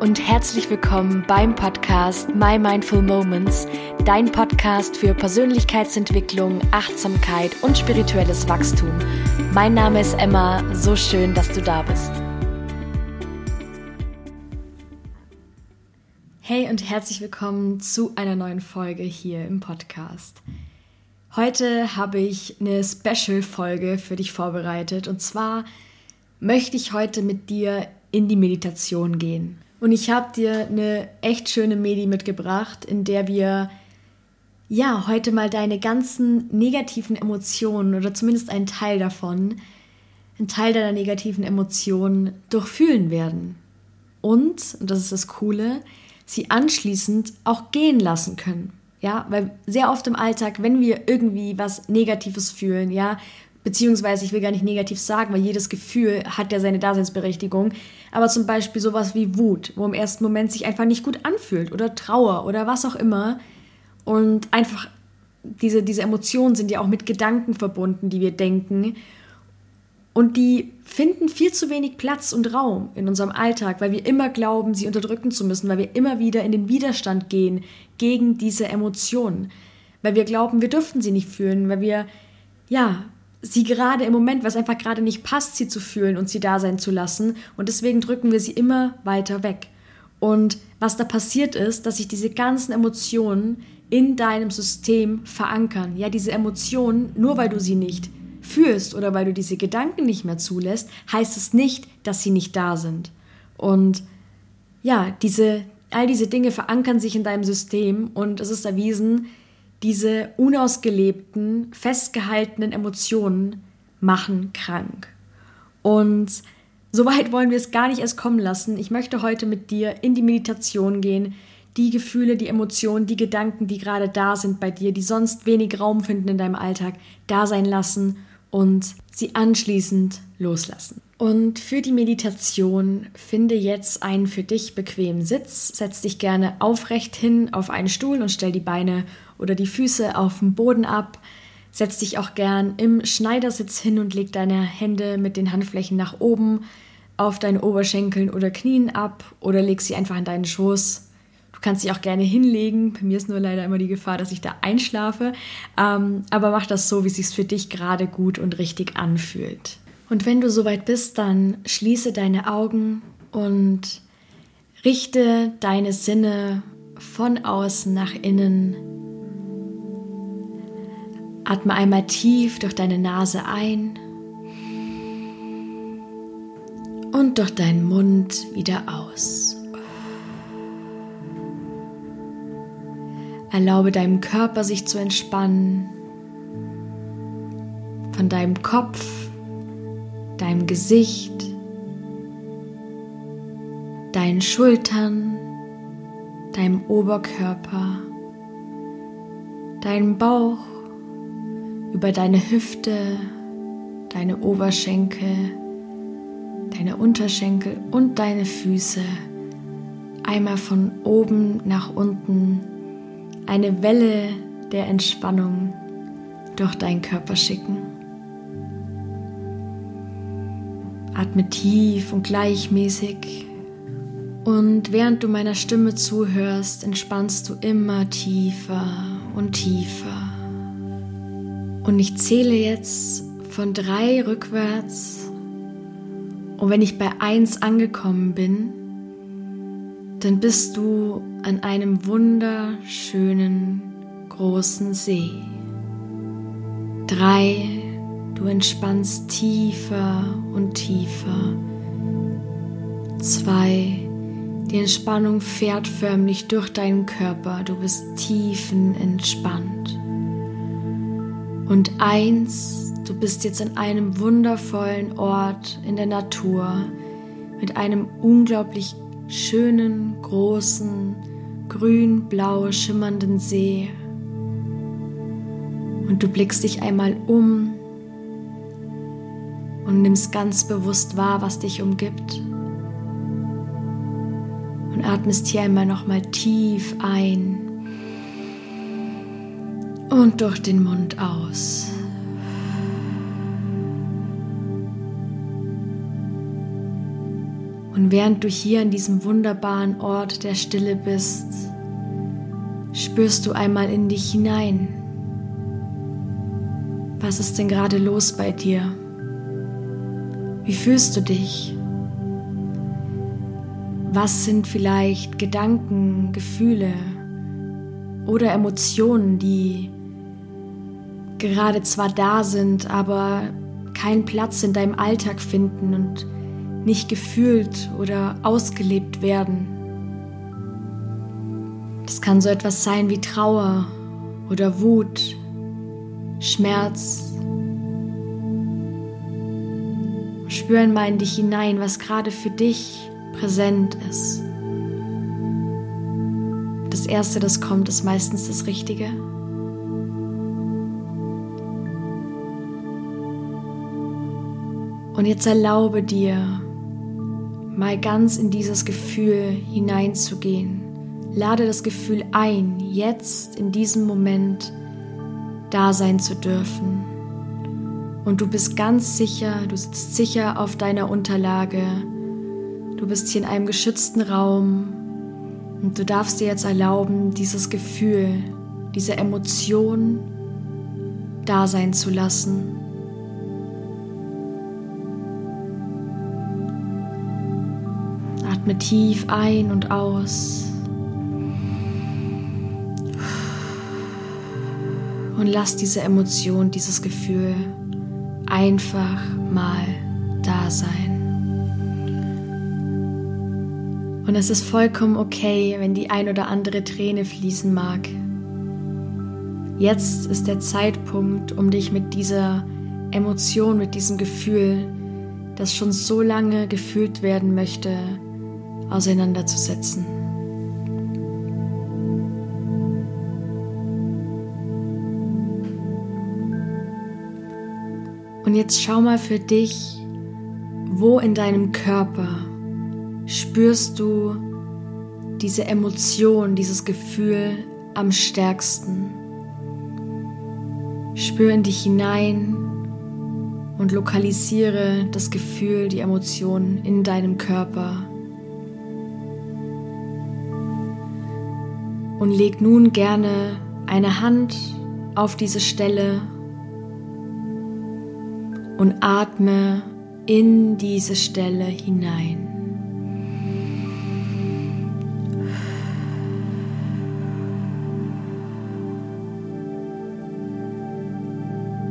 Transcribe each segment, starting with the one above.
und herzlich willkommen beim Podcast My Mindful Moments, dein Podcast für Persönlichkeitsentwicklung, Achtsamkeit und spirituelles Wachstum. Mein Name ist Emma, so schön, dass du da bist. Hey und herzlich willkommen zu einer neuen Folge hier im Podcast. Heute habe ich eine Special-Folge für dich vorbereitet und zwar möchte ich heute mit dir in die Meditation gehen. Und ich habe dir eine echt schöne Medi mitgebracht, in der wir ja heute mal deine ganzen negativen Emotionen oder zumindest einen Teil davon, einen Teil deiner negativen Emotionen durchfühlen werden. Und, und das ist das Coole, sie anschließend auch gehen lassen können. Ja, weil sehr oft im Alltag, wenn wir irgendwie was Negatives fühlen, ja, beziehungsweise ich will gar nicht negativ sagen, weil jedes Gefühl hat ja seine Daseinsberechtigung, aber zum Beispiel sowas wie Wut, wo im ersten Moment sich einfach nicht gut anfühlt oder Trauer oder was auch immer. Und einfach diese, diese Emotionen sind ja auch mit Gedanken verbunden, die wir denken. Und die finden viel zu wenig Platz und Raum in unserem Alltag, weil wir immer glauben, sie unterdrücken zu müssen, weil wir immer wieder in den Widerstand gehen gegen diese Emotionen, weil wir glauben, wir dürften sie nicht fühlen, weil wir ja sie gerade im Moment, was einfach gerade nicht passt, sie zu fühlen und sie da sein zu lassen. Und deswegen drücken wir sie immer weiter weg. Und was da passiert ist, dass sich diese ganzen Emotionen in deinem System verankern. Ja, diese Emotionen, nur weil du sie nicht fühlst oder weil du diese Gedanken nicht mehr zulässt, heißt es nicht, dass sie nicht da sind. Und ja, diese, all diese Dinge verankern sich in deinem System und es ist erwiesen, diese unausgelebten, festgehaltenen Emotionen machen krank. Und so weit wollen wir es gar nicht erst kommen lassen. Ich möchte heute mit dir in die Meditation gehen, die Gefühle, die Emotionen, die Gedanken, die gerade da sind bei dir, die sonst wenig Raum finden in deinem Alltag, da sein lassen und sie anschließend loslassen. Und für die Meditation finde jetzt einen für dich bequemen Sitz. Setz dich gerne aufrecht hin auf einen Stuhl und stell die Beine oder die Füße auf dem Boden ab. Setz dich auch gern im Schneidersitz hin und leg deine Hände mit den Handflächen nach oben auf deine Oberschenkeln oder Knien ab oder leg sie einfach in deinen Schoß. Du kannst dich auch gerne hinlegen. Bei mir ist nur leider immer die Gefahr, dass ich da einschlafe. Ähm, aber mach das so, wie es sich für dich gerade gut und richtig anfühlt. Und wenn du soweit bist, dann schließe deine Augen und richte deine Sinne von außen nach innen Atme einmal tief durch deine Nase ein und durch deinen Mund wieder aus. Erlaube deinem Körper sich zu entspannen, von deinem Kopf, deinem Gesicht, deinen Schultern, deinem Oberkörper, deinem Bauch über deine Hüfte, deine Oberschenkel, deine Unterschenkel und deine Füße einmal von oben nach unten eine Welle der Entspannung durch deinen Körper schicken. Atme tief und gleichmäßig und während du meiner Stimme zuhörst, entspannst du immer tiefer und tiefer. Und ich zähle jetzt von drei rückwärts. Und wenn ich bei eins angekommen bin, dann bist du an einem wunderschönen großen See. Drei, du entspannst tiefer und tiefer. Zwei, die Entspannung fährt förmlich durch deinen Körper. Du bist tiefenentspannt. Und eins, du bist jetzt an einem wundervollen Ort in der Natur mit einem unglaublich schönen, großen, grün-blau schimmernden See. Und du blickst dich einmal um und nimmst ganz bewusst wahr, was dich umgibt. Und atmest hier einmal nochmal tief ein und durch den Mund aus. Und während du hier an diesem wunderbaren Ort der Stille bist, spürst du einmal in dich hinein. Was ist denn gerade los bei dir? Wie fühlst du dich? Was sind vielleicht Gedanken, Gefühle oder Emotionen, die gerade zwar da sind, aber keinen Platz in deinem Alltag finden und nicht gefühlt oder ausgelebt werden? Das kann so etwas sein wie Trauer oder Wut, Schmerz. Spür einmal in dich hinein, was gerade für dich präsent ist. Das Erste, das kommt, ist meistens das Richtige. Und jetzt erlaube dir, mal ganz in dieses Gefühl hineinzugehen. Lade das Gefühl ein, jetzt in diesem Moment da sein zu dürfen. Und du bist ganz sicher, du sitzt sicher auf deiner Unterlage Du bist hier in einem geschützten Raum und du darfst dir jetzt erlauben, dieses Gefühl, diese Emotion da sein zu lassen. Atme tief ein und aus. Und lass diese Emotion, dieses Gefühl einfach mal da sein. Und es ist vollkommen okay, wenn die ein oder andere Träne fließen mag. Jetzt ist der Zeitpunkt, um dich mit dieser Emotion, mit diesem Gefühl, das schon so lange gefühlt werden möchte, auseinanderzusetzen. Und jetzt schau mal für dich, wo in deinem Körper spürst du diese Emotion, dieses Gefühl am stärksten. Spür in dich hinein und lokalisiere das Gefühl, die Emotion in deinem Körper. Und leg nun gerne eine Hand auf diese Stelle und atme in diese Stelle hinein.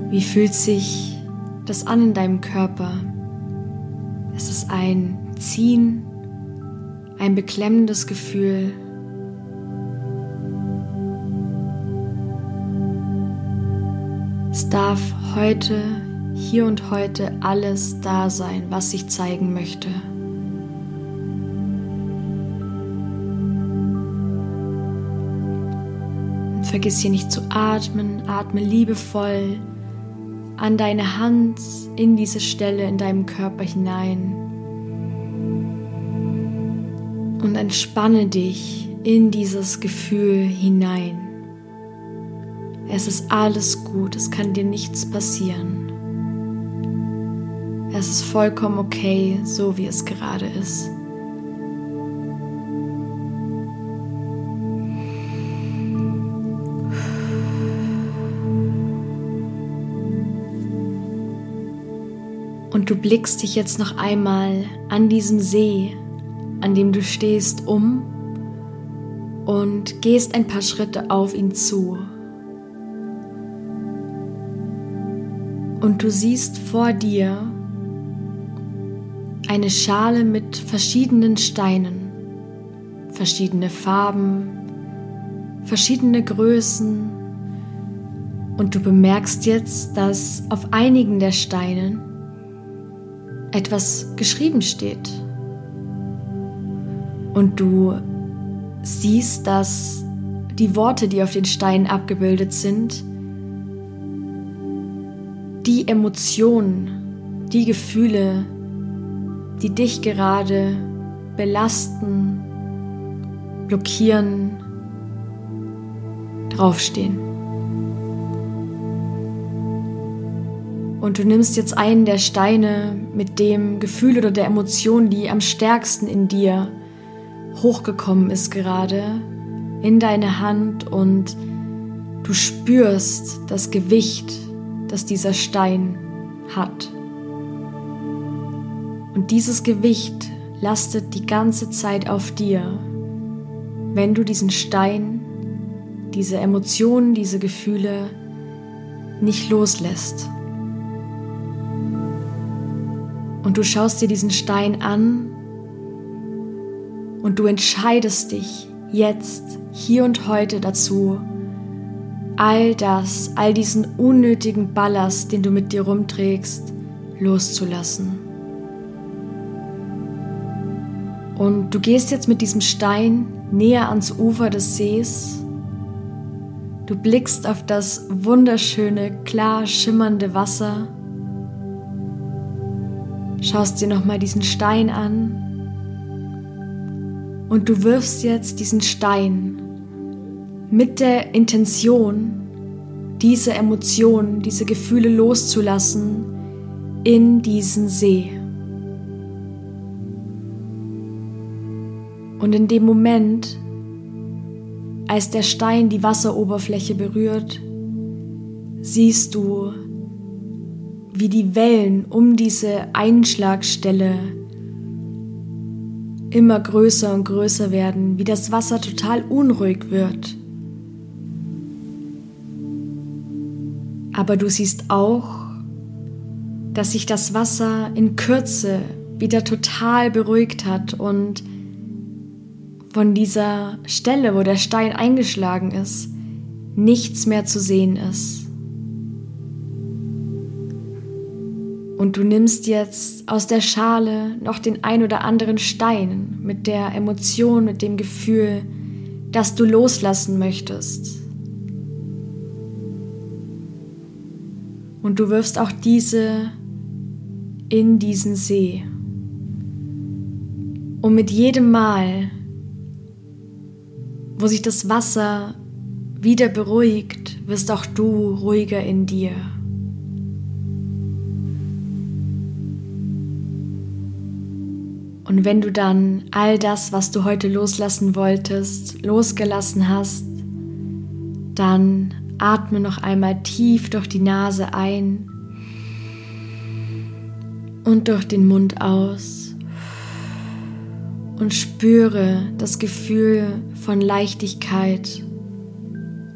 Wie fühlt sich das an in deinem Körper? Es ist ein Ziehen, ein beklemmendes Gefühl. Es darf heute, hier und heute alles da sein, was sich zeigen möchte. vergiss hier nicht zu atmen, atme liebevoll an deine Hand in diese Stelle in deinem Körper hinein und entspanne dich in dieses Gefühl hinein. Es ist alles gut, es kann dir nichts passieren. Es ist vollkommen okay, so wie es gerade ist. Und du blickst dich jetzt noch einmal an diesem See, an dem du stehst, um und gehst ein paar Schritte auf ihn zu. Und du siehst vor dir eine Schale mit verschiedenen Steinen, verschiedene Farben, verschiedene Größen. Und du bemerkst jetzt, dass auf einigen der Steinen etwas geschrieben steht. Und du siehst, dass die Worte, die auf den Steinen abgebildet sind, die Emotionen, die Gefühle, die dich gerade belasten, blockieren, draufstehen. Und du nimmst jetzt einen der Steine mit dem Gefühl oder der Emotion, die am stärksten in dir hochgekommen ist gerade, in deine Hand und du spürst das Gewicht, das dieser Stein hat. Und dieses Gewicht lastet die ganze Zeit auf dir, wenn du diesen Stein, diese Emotionen, diese Gefühle nicht loslässt. Und du schaust dir diesen Stein an und du entscheidest dich jetzt, hier und heute dazu, all das, all diesen unnötigen Ballast, den du mit dir rumträgst, loszulassen. Und du gehst jetzt mit diesem Stein näher ans Ufer des Sees. Du blickst auf das wunderschöne, klar schimmernde Wasser. Schaust dir nochmal diesen Stein an. Und du wirfst jetzt diesen Stein mit der Intention, diese Emotionen, diese Gefühle loszulassen in diesen See. Und in dem Moment, als der Stein die Wasseroberfläche berührt, siehst du, wie die Wellen um diese Einschlagstelle immer größer und größer werden, wie das Wasser total unruhig wird. Aber du siehst auch, dass sich das Wasser in Kürze wieder total beruhigt hat und von dieser Stelle, wo der Stein eingeschlagen ist, nichts mehr zu sehen ist. Und du nimmst jetzt aus der Schale noch den ein oder anderen Stein mit der Emotion, mit dem Gefühl, dass du loslassen möchtest. Und du wirfst auch diese in diesen See. Und mit jedem Mal, wo sich das Wasser wieder beruhigt, wirst auch du ruhiger in dir. Und wenn du dann all das, was du heute loslassen wolltest, losgelassen hast, dann atme noch einmal tief durch die Nase ein und durch den Mund aus und spüre das Gefühl von Leichtigkeit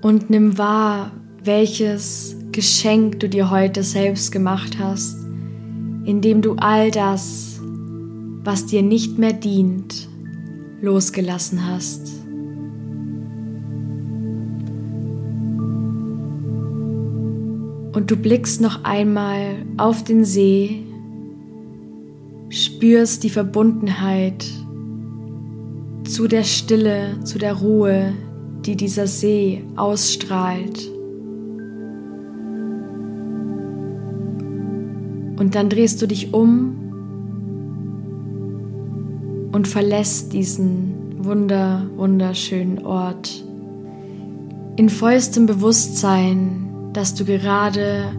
und nimm wahr, welches Geschenk du dir heute selbst gemacht hast, indem du all das, was dir nicht mehr dient, losgelassen hast. Und du blickst noch einmal auf den See, spürst die Verbundenheit zu der Stille, zu der Ruhe, die dieser See ausstrahlt. Und dann drehst du dich um und verlässt diesen wunder, wunderschönen Ort in vollstem Bewusstsein, dass du gerade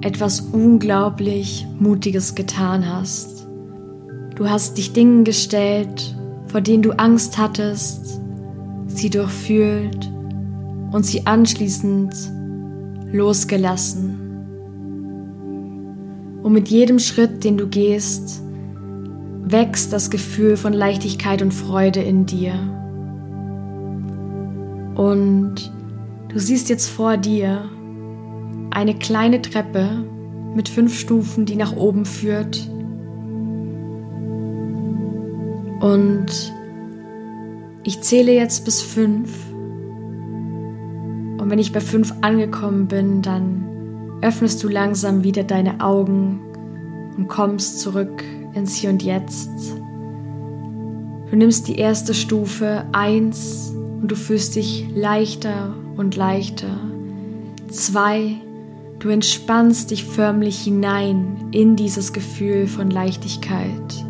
etwas unglaublich Mutiges getan hast. Du hast dich Dingen gestellt, vor denen du Angst hattest, sie durchfühlt und sie anschließend losgelassen. Und mit jedem Schritt, den du gehst, wächst das Gefühl von Leichtigkeit und Freude in dir. Und du siehst jetzt vor dir eine kleine Treppe mit fünf Stufen, die nach oben führt und ich zähle jetzt bis fünf. Und wenn ich bei fünf angekommen bin, dann öffnest du langsam wieder deine Augen und kommst zurück ins Hier und Jetzt. Du nimmst die erste Stufe eins und du fühlst dich leichter und leichter. Zwei, du entspannst dich förmlich hinein in dieses Gefühl von Leichtigkeit.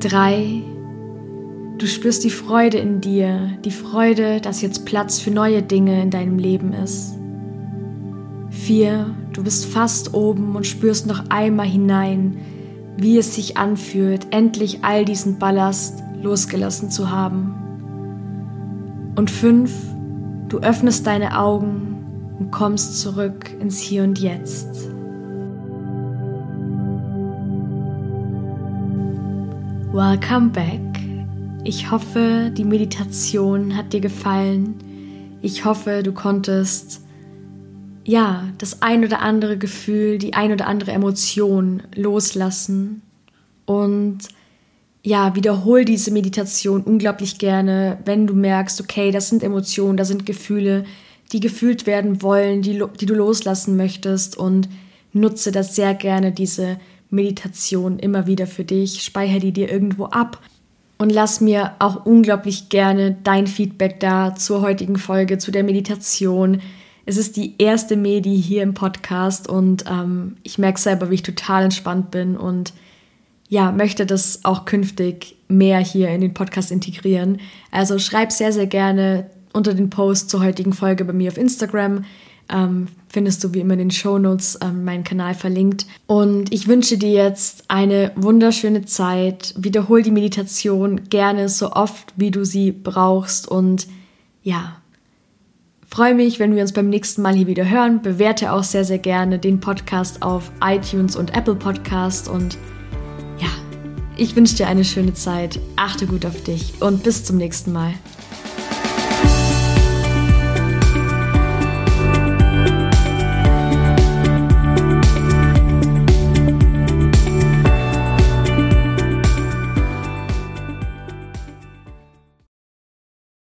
Drei, du spürst die Freude in dir, die Freude, dass jetzt Platz für neue Dinge in deinem Leben ist. Vier, Du bist fast oben und spürst noch einmal hinein, wie es sich anfühlt, endlich all diesen Ballast losgelassen zu haben. Und fünf, du öffnest deine Augen und kommst zurück ins Hier und Jetzt. Welcome back. Ich hoffe, die Meditation hat dir gefallen. Ich hoffe, du konntest ja, das ein oder andere Gefühl, die ein oder andere Emotion loslassen und ja, wiederhol diese Meditation unglaublich gerne, wenn du merkst, okay, das sind Emotionen, das sind Gefühle, die gefühlt werden wollen, die, die du loslassen möchtest. Und nutze das sehr gerne, diese Meditation immer wieder für dich, speichere die dir irgendwo ab. Und lass mir auch unglaublich gerne dein Feedback da zur heutigen Folge, zu der Meditation, es ist die erste Medi hier im Podcast und ähm, ich merke selber, wie ich total entspannt bin und ja, möchte das auch künftig mehr hier in den Podcast integrieren. Also schreib sehr, sehr gerne unter den Post zur heutigen Folge bei mir auf Instagram. Ähm, findest du wie immer in den Show Notes ähm, meinen Kanal verlinkt. Und ich wünsche dir jetzt eine wunderschöne Zeit. Wiederhol die Meditation gerne so oft, wie du sie brauchst. Und ja, Freue mich, wenn wir uns beim nächsten Mal hier wieder hören. Bewerte auch sehr, sehr gerne den Podcast auf iTunes und Apple Podcast. Und ja, ich wünsche dir eine schöne Zeit. Achte gut auf dich und bis zum nächsten Mal.